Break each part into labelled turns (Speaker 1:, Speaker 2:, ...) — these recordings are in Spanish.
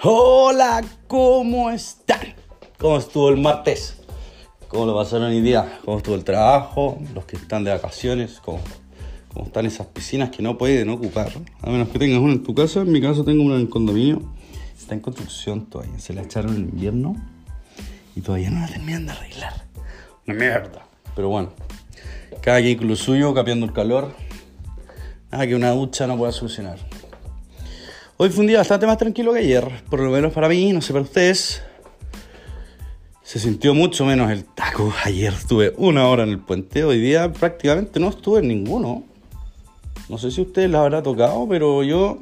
Speaker 1: Hola, ¿cómo están? ¿Cómo estuvo el martes? ¿Cómo lo pasaron hoy día? ¿Cómo estuvo el trabajo? Los que están de vacaciones, ¿cómo, cómo están esas piscinas que no pueden ocupar? A menos que tengas una en tu casa, en mi caso tengo una en el condominio. Está en construcción todavía, se la echaron en invierno y todavía no la terminan de arreglar. Una mierda. Pero bueno, cada quien con lo suyo, capeando el calor. Nada que una ducha no pueda solucionar. Hoy fue un día bastante más tranquilo que ayer, por lo menos para mí, no sé para ustedes. Se sintió mucho menos el taco. Ayer estuve una hora en el puente, hoy día prácticamente no estuve en ninguno. No sé si ustedes les habrá tocado, pero yo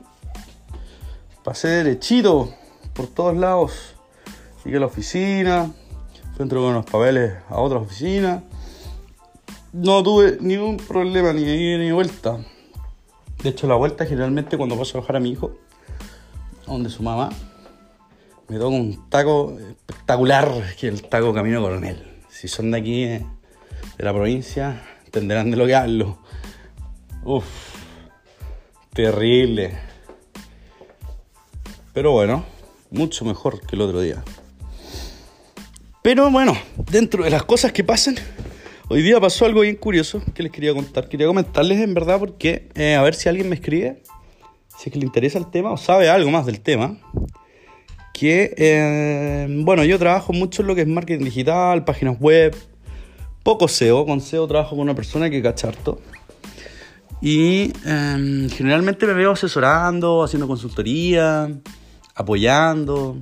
Speaker 1: pasé derechito por todos lados. Llegué a la oficina, fui a entregar unos papeles a otra oficina. No tuve ningún problema ni ida ni vuelta. De hecho, la vuelta generalmente cuando paso a bajar a mi hijo donde su mamá, me toca un taco espectacular, que el taco Camino Coronel. Si son de aquí, eh, de la provincia, entenderán de lo que hablo. Uf, terrible. Pero bueno, mucho mejor que el otro día. Pero bueno, dentro de las cosas que pasan, hoy día pasó algo bien curioso que les quería contar. Quería comentarles en verdad porque, eh, a ver si alguien me escribe si es que le interesa el tema o sabe algo más del tema, que, eh, bueno, yo trabajo mucho en lo que es marketing digital, páginas web, poco SEO, con SEO trabajo con una persona que cacha harto. Y em, generalmente me veo asesorando, haciendo consultoría, apoyando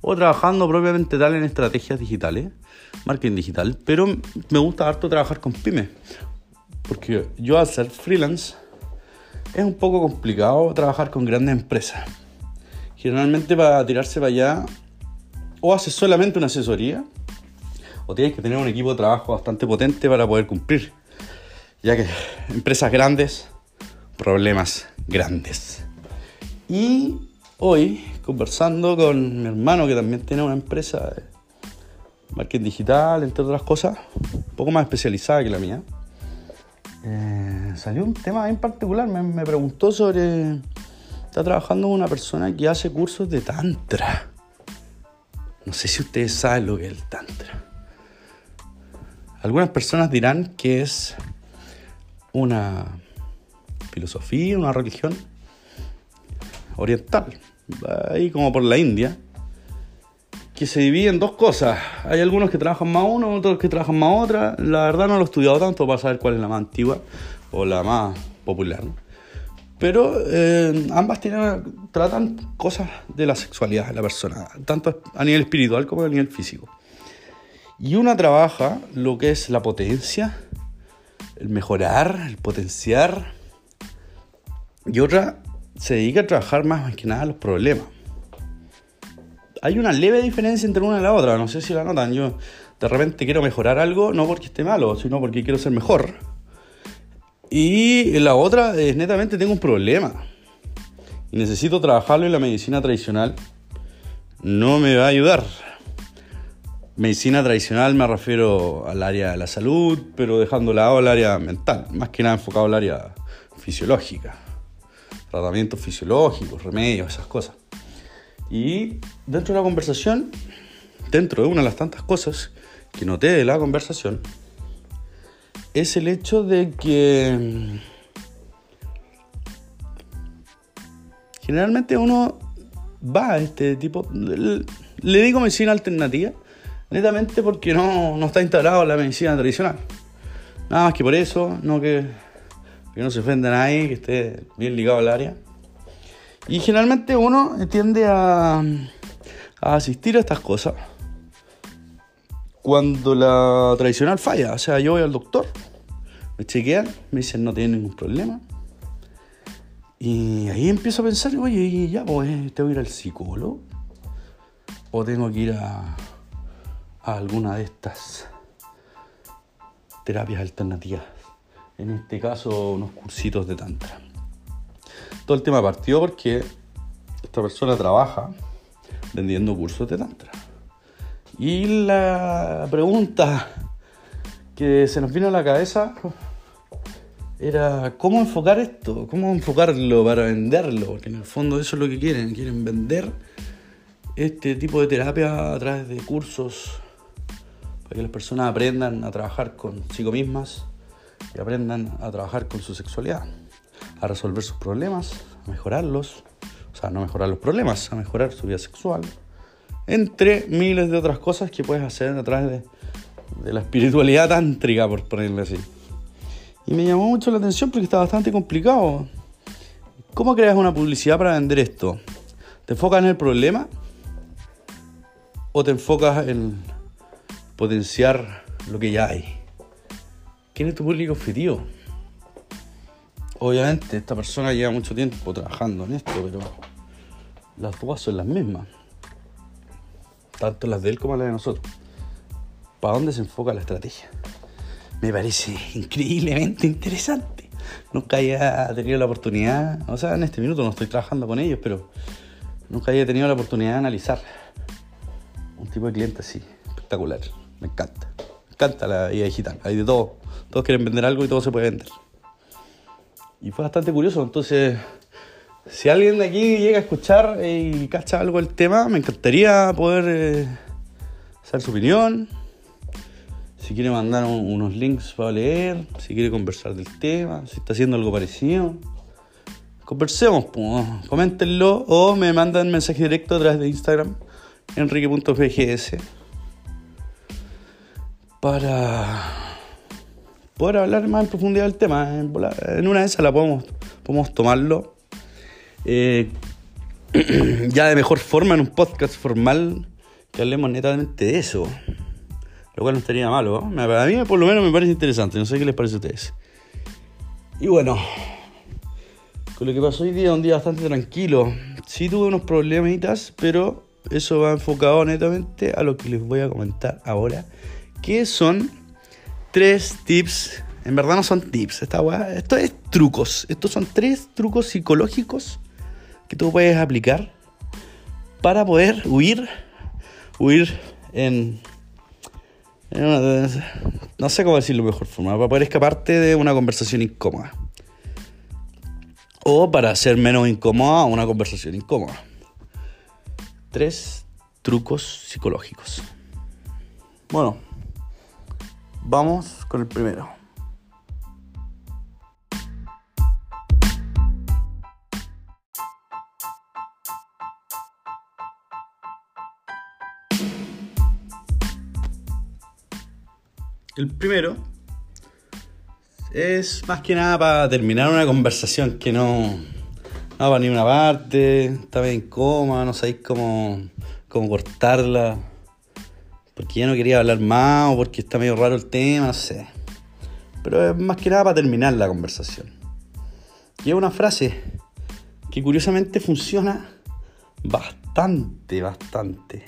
Speaker 1: o trabajando propiamente tal en estrategias digitales, marketing digital. Pero me gusta harto trabajar con pymes, porque yo al ser freelance es un poco complicado trabajar con grandes empresas. Generalmente para tirarse para allá, o haces solamente una asesoría, o tienes que tener un equipo de trabajo bastante potente para poder cumplir. Ya que empresas grandes, problemas grandes. Y hoy, conversando con mi hermano que también tiene una empresa de marketing digital, entre otras cosas, un poco más especializada que la mía, eh, salió un tema en particular. Me, preguntó sobre. Está trabajando una persona que hace cursos de Tantra. No sé si ustedes saben lo que es el Tantra. Algunas personas dirán que es una filosofía, una religión oriental, ahí como por la India que se divide en dos cosas. Hay algunos que trabajan más uno, otros que trabajan más otra. La verdad no lo he estudiado tanto para saber cuál es la más antigua o la más popular. Pero eh, ambas tienen, tratan cosas de la sexualidad de la persona, tanto a nivel espiritual como a nivel físico. Y una trabaja lo que es la potencia, el mejorar, el potenciar. Y otra se dedica a trabajar más que nada los problemas hay una leve diferencia entre una y la otra. No sé si la notan. Yo de repente quiero mejorar algo, no porque esté malo, sino porque quiero ser mejor. Y la otra es netamente tengo un problema. Y necesito trabajarlo en la medicina tradicional. No me va a ayudar. Medicina tradicional me refiero al área de la salud, pero dejando de lado el área mental, más que nada enfocado al área fisiológica. Tratamientos fisiológicos, remedios, esas cosas. Y dentro de la conversación, dentro de una de las tantas cosas que noté de la conversación, es el hecho de que mm, generalmente uno va a este tipo, le digo medicina alternativa, netamente porque no, no está instalado la medicina tradicional. Nada más que por eso, no que, que no se ofenda a nadie, que esté bien ligado al área. Y generalmente uno tiende a, asistir a estas cosas cuando la tradicional falla. O sea, yo voy al doctor, me chequean, me dicen no tiene ningún problema. Y ahí empiezo a pensar, oye, ya, pues, eh, tengo que ir al psicólogo. O tengo que ir a, a alguna de estas terapias alternativas. En este caso, unos cursitos de tantra todo el tema partió porque esta persona trabaja vendiendo cursos de Tantra. Y la pregunta que se nos vino a la cabeza era cómo enfocar esto, cómo enfocarlo para venderlo, porque en el fondo eso es lo que quieren, quieren vender este tipo de terapia a través de cursos que las personas aprendan a trabajar consigo mismas y aprendan a trabajar con su sexualidad, a resolver sus problemas, a mejorarlos, o sea, no mejorar los problemas, a mejorar su vida sexual, entre miles de otras cosas que puedes hacer a través de, la espiritualidad tántrica, por ponerlo así. Y me llamó mucho la atención porque está bastante complicado. ¿Cómo creas una publicidad para vender esto? ¿Te enfocas en el problema? ¿O te enfocas en potenciar lo que ya hay? ¿Quién es tu público objetivo? Obviamente, esta persona lleva mucho tiempo trabajando en esto, pero las dos son las mismas. Tanto las de él como las de nosotros. ¿Para dónde se enfoca la estrategia? me parece increíblemente interesante. Nunca haya tenido la oportunidad, o sea, en este minuto no estoy trabajando con ellos, pero nunca haya tenido la oportunidad de analizar un tipo de cliente así, espectacular. Me encanta. Me encanta la vida digital. Hay de todo. Todos quieren vender algo y todo se puede vender. Y fue bastante curioso. Entonces, si alguien de aquí llega a escuchar y cacha algo del tema, me encantaría poder eh, su opinión si quiere mandar unos links para leer, si quiere conversar del tema, si está haciendo algo parecido. Conversemos, pues, coméntenlo o me mandan mensaje directo a través de Instagram, enrique.pgs, para poder hablar más en profundidad del tema. En una de esas la podemos, podemos tomarlo eh, ya de mejor forma en un podcast formal que hablemos netamente de eso. Lo cual no estaría malo. A mí por lo menos me parece interesante. No sé qué les parece a ustedes. Y bueno, con lo que pasó hoy día, un día bastante tranquilo. Sí tuve unos problemitas, pero eso va enfocado netamente a lo que les voy a comentar ahora. Que son tres tips. En verdad no son tips. Esta esto es trucos. Estos son tres trucos psicológicos que tú puedes aplicar para poder huir. Huir en no sé cómo decirlo de mejor forma, para poder escaparte de una conversación incómoda. O para hacer menos incómoda una conversación incómoda. Tres trucos psicológicos. Bueno, vamos con el primero. El primero es más que nada para terminar una conversación que no, no va ni una parte, está bien coma, no sabéis cómo, cómo cortarla, porque ya no quería hablar más o porque está medio raro el tema, no sé. Pero es más que nada para terminar la conversación. Y es una frase que curiosamente funciona bastante, bastante.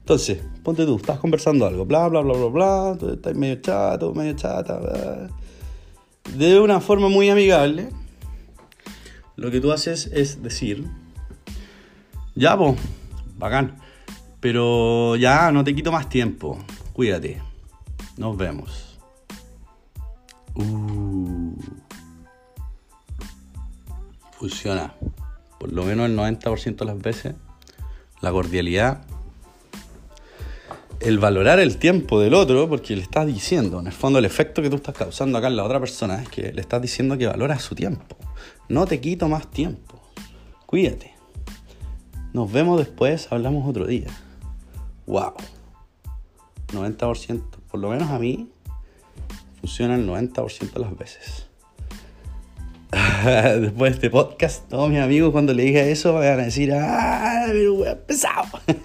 Speaker 1: Entonces, ponte tú, estás conversando algo, bla, bla, bla, bla, bla, tú estás medio chato, medio chata, bla. De una forma muy amigable, lo que tú haces es decir, ya, pues, bacán, pero ya no te quito más tiempo, cuídate, nos vemos. Uh, funciona, por lo menos el 90% de las veces, la cordialidad el valorar el tiempo del otro, porque le estás diciendo, en el fondo el efecto que tú estás causando acá en la otra persona es que le estás diciendo que valora su tiempo. No te quito más tiempo. Cuídate. Nos vemos después, hablamos otro día. Wow. 90%, por lo menos a mí, funciona el 90% de las veces. Después de este podcast, todos mis amigos cuando le diga eso van a decir, ¡ah, pesado!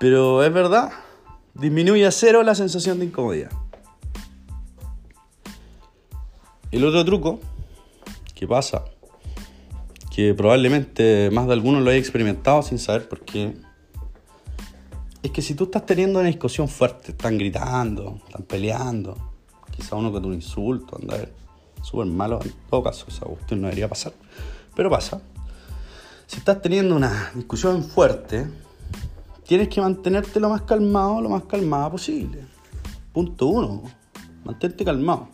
Speaker 1: Pero es verdad, disminuye a cero la sensación de incomodidad. El otro truco que pasa, que probablemente más de algunos lo haya experimentado sin saber por qué, es que si tú estás teniendo una discusión fuerte, están gritando, están peleando, quizá uno con un insulto, anda súper malo, en todo caso, esa cuestión no debería pasar, pero pasa. si estás teniendo una discusión fuerte, tienes que mantenerte lo más calmado, lo más calmada posible. Punto uno, mantente calmado.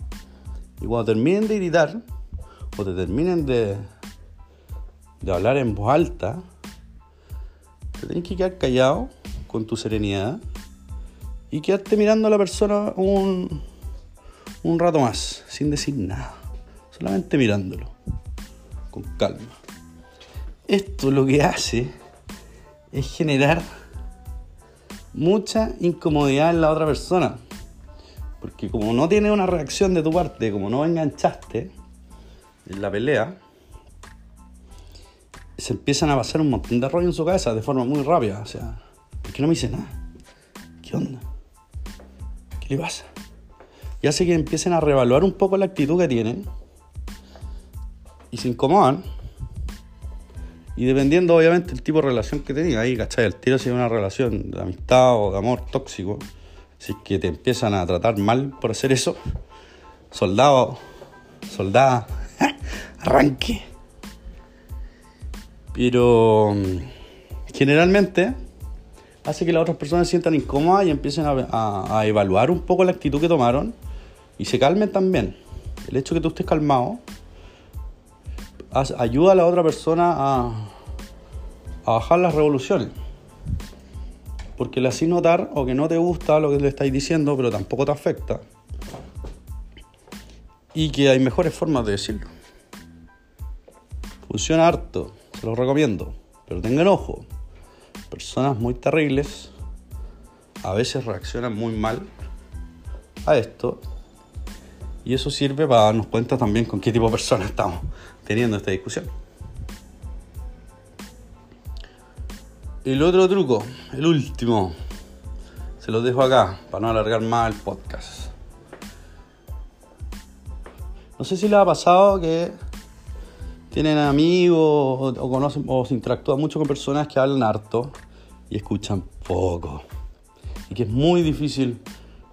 Speaker 1: Y cuando terminen de gritar, o te terminen de, de hablar en voz alta, te tienes que quedar callado con tu serenidad y quedarte mirando a la persona un, un rato más, sin decir nada, solamente mirándolo, con calma. Esto lo que hace es generar mucha incomodidad en la otra persona. Porque como no tiene una reacción de tu parte, como no enganchaste en la pelea, se empiezan a pasar un montón de rollo en su cabeza de forma muy rápida. O sea, ¿por qué no me dice nada? ¿Qué onda? ¿Qué le pasa? Y hace que empiecen a reevaluar un poco la actitud que tienen y se incomodan. Y dependiendo, obviamente, el tipo de relación que tenía, ahí, ¿cachai? El tiro si es una relación de amistad o de amor tóxico, si es que te empiezan a tratar mal por hacer eso, soldado, soldada, arranque. Pero generalmente hace que las otras personas se sientan incómodas y empiecen a, evaluar un poco la actitud que tomaron y se calmen también. El hecho de que tú estés calmado ayuda a la otra persona a, bajar las revoluciones. Porque le haces notar o que no te gusta lo que le estáis diciendo, pero tampoco te afecta. Y que hay mejores formas de decirlo. Funciona harto, se los recomiendo. Pero tengan ojo, personas muy terribles a veces reaccionan muy mal a esto. Y eso sirve para darnos cuenta también con qué tipo de personas estamos teniendo esta discusión. El otro truco, el último, se lo dejo acá para no alargar más el podcast. No sé si les ha pasado que tienen amigos o, conocen o se interactúan mucho con personas que hablan harto y escuchan poco. Y que es muy difícil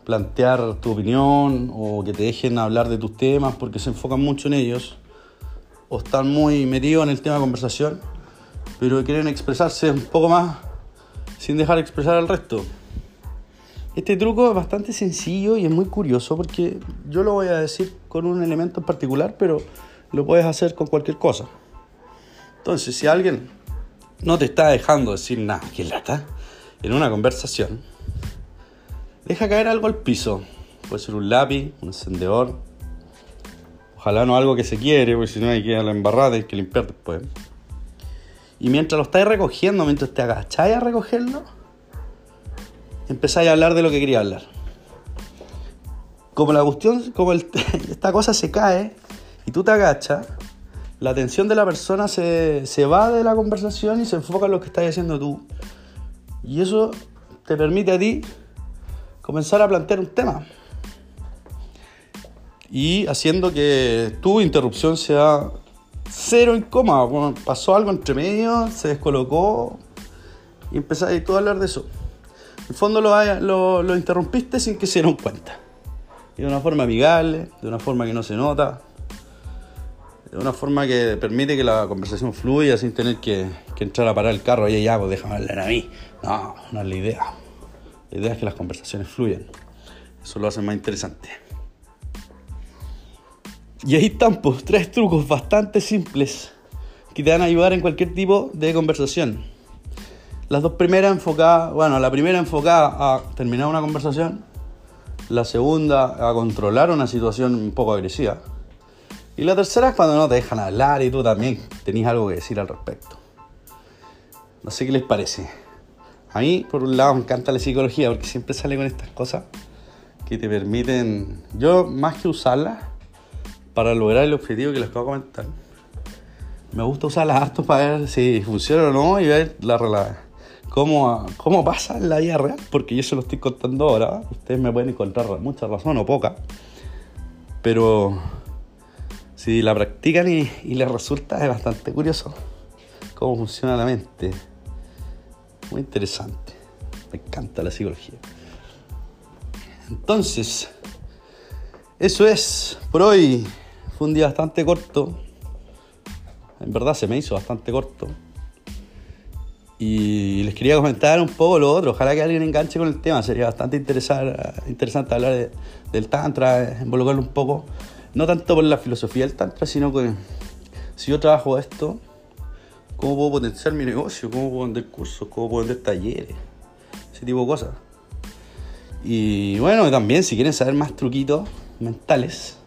Speaker 1: plantear tu opinión o que te dejen hablar de tus temas porque se enfocan mucho en ellos o están muy metidos en el tema de conversación, pero quieren expresarse un poco más sin dejar expresar al resto. Este truco es bastante sencillo y es muy curioso porque yo lo voy a decir con un elemento en particular, pero lo puedes hacer con cualquier cosa. Entonces, si alguien no te está dejando decir nada, que lata, en una conversación, deja caer algo al piso. Puede ser un lápiz, un encendedor, Ojalá no algo que se quiere, porque si no hay que la embarrada y que limpiar después. Y mientras lo estáis recogiendo, mientras te agacháis a recogerlo, empezáis a hablar de lo que quería hablar. Como la cuestión, como esta cosa se cae y tú te agachas, la atención de la persona se, se va de la conversación y se enfoca en lo que estás haciendo tú. Y eso te permite a ti comenzar a plantear un tema y haciendo que tu interrupción sea cero incómoda. pasó algo entre medio, se descolocó y empezaste tú a hablar de eso. En el fondo lo, lo, interrumpiste sin que se dieran cuenta. de una forma amigable, de una forma que no se nota, de una forma que permite que la conversación fluya sin tener que, entrar a parar el carro y ya, pues déjame hablar a mí. No, no es la idea. La idea es que las conversaciones fluyan. Eso lo hace más interesante. Y ahí están pues, tres trucos bastante simples que te van a ayudar en cualquier tipo de conversación. Las dos primeras enfocadas, bueno, la primera enfocada a terminar una conversación, la segunda a controlar una situación un poco agresiva. Y la tercera es cuando no te dejan hablar y tú también tenés algo que decir al respecto. No sé qué les parece. A mí, por un lado, me encanta la psicología porque siempre sale con estas cosas que te permiten, yo más que usarlas, para lograr el objetivo que les acabo de comentar. Me gusta usarlas harto para ver si funciona o no y ver la, cómo, cómo pasa en la vida real, porque yo se lo estoy contando ahora. Ustedes me pueden encontrar mucha razón o poca, pero si la practican y, les resulta, es bastante curioso cómo funciona la mente. Muy interesante. Me encanta la psicología. Entonces, eso es por hoy. Fue un día bastante corto. En verdad se me hizo bastante corto. Y les quería comentar un poco lo otro. Ojalá que alguien enganche con el tema. Sería bastante interesante hablar del Tantra, involucrarlo un poco. No tanto por la filosofía del Tantra, sino que si yo trabajo esto, ¿cómo puedo potenciar mi negocio? ¿Cómo puedo vender cursos? ¿Cómo puedo vender talleres? Ese tipo de cosas. Y bueno, también si quieren saber más truquitos mentales,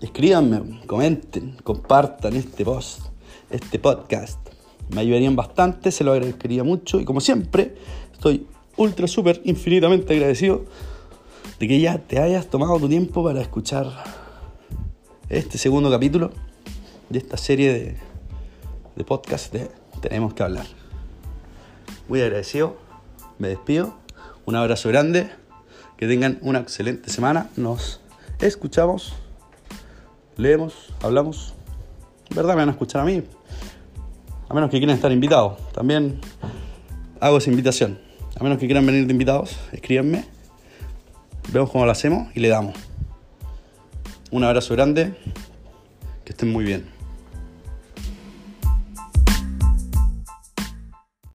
Speaker 1: escríbanme, comenten, compartan este post, este podcast. Me ayudarían bastante, se lo agradecería mucho y como siempre, estoy ultra, súper, infinitamente agradecido de que ya te hayas tomado tu tiempo para escuchar este segundo capítulo de esta serie de, de podcast de Tenemos que hablar. Muy agradecido, me despido, un abrazo grande, que tengan una excelente semana, nos escuchamos, leemos, hablamos, verdad me van a escuchar a mí, a menos que quieran estar invitados. También hago esa invitación. A menos que quieran venir de invitados, escríbanme. Vemos cómo lo hacemos y le damos. Un abrazo grande. Que estén muy bien.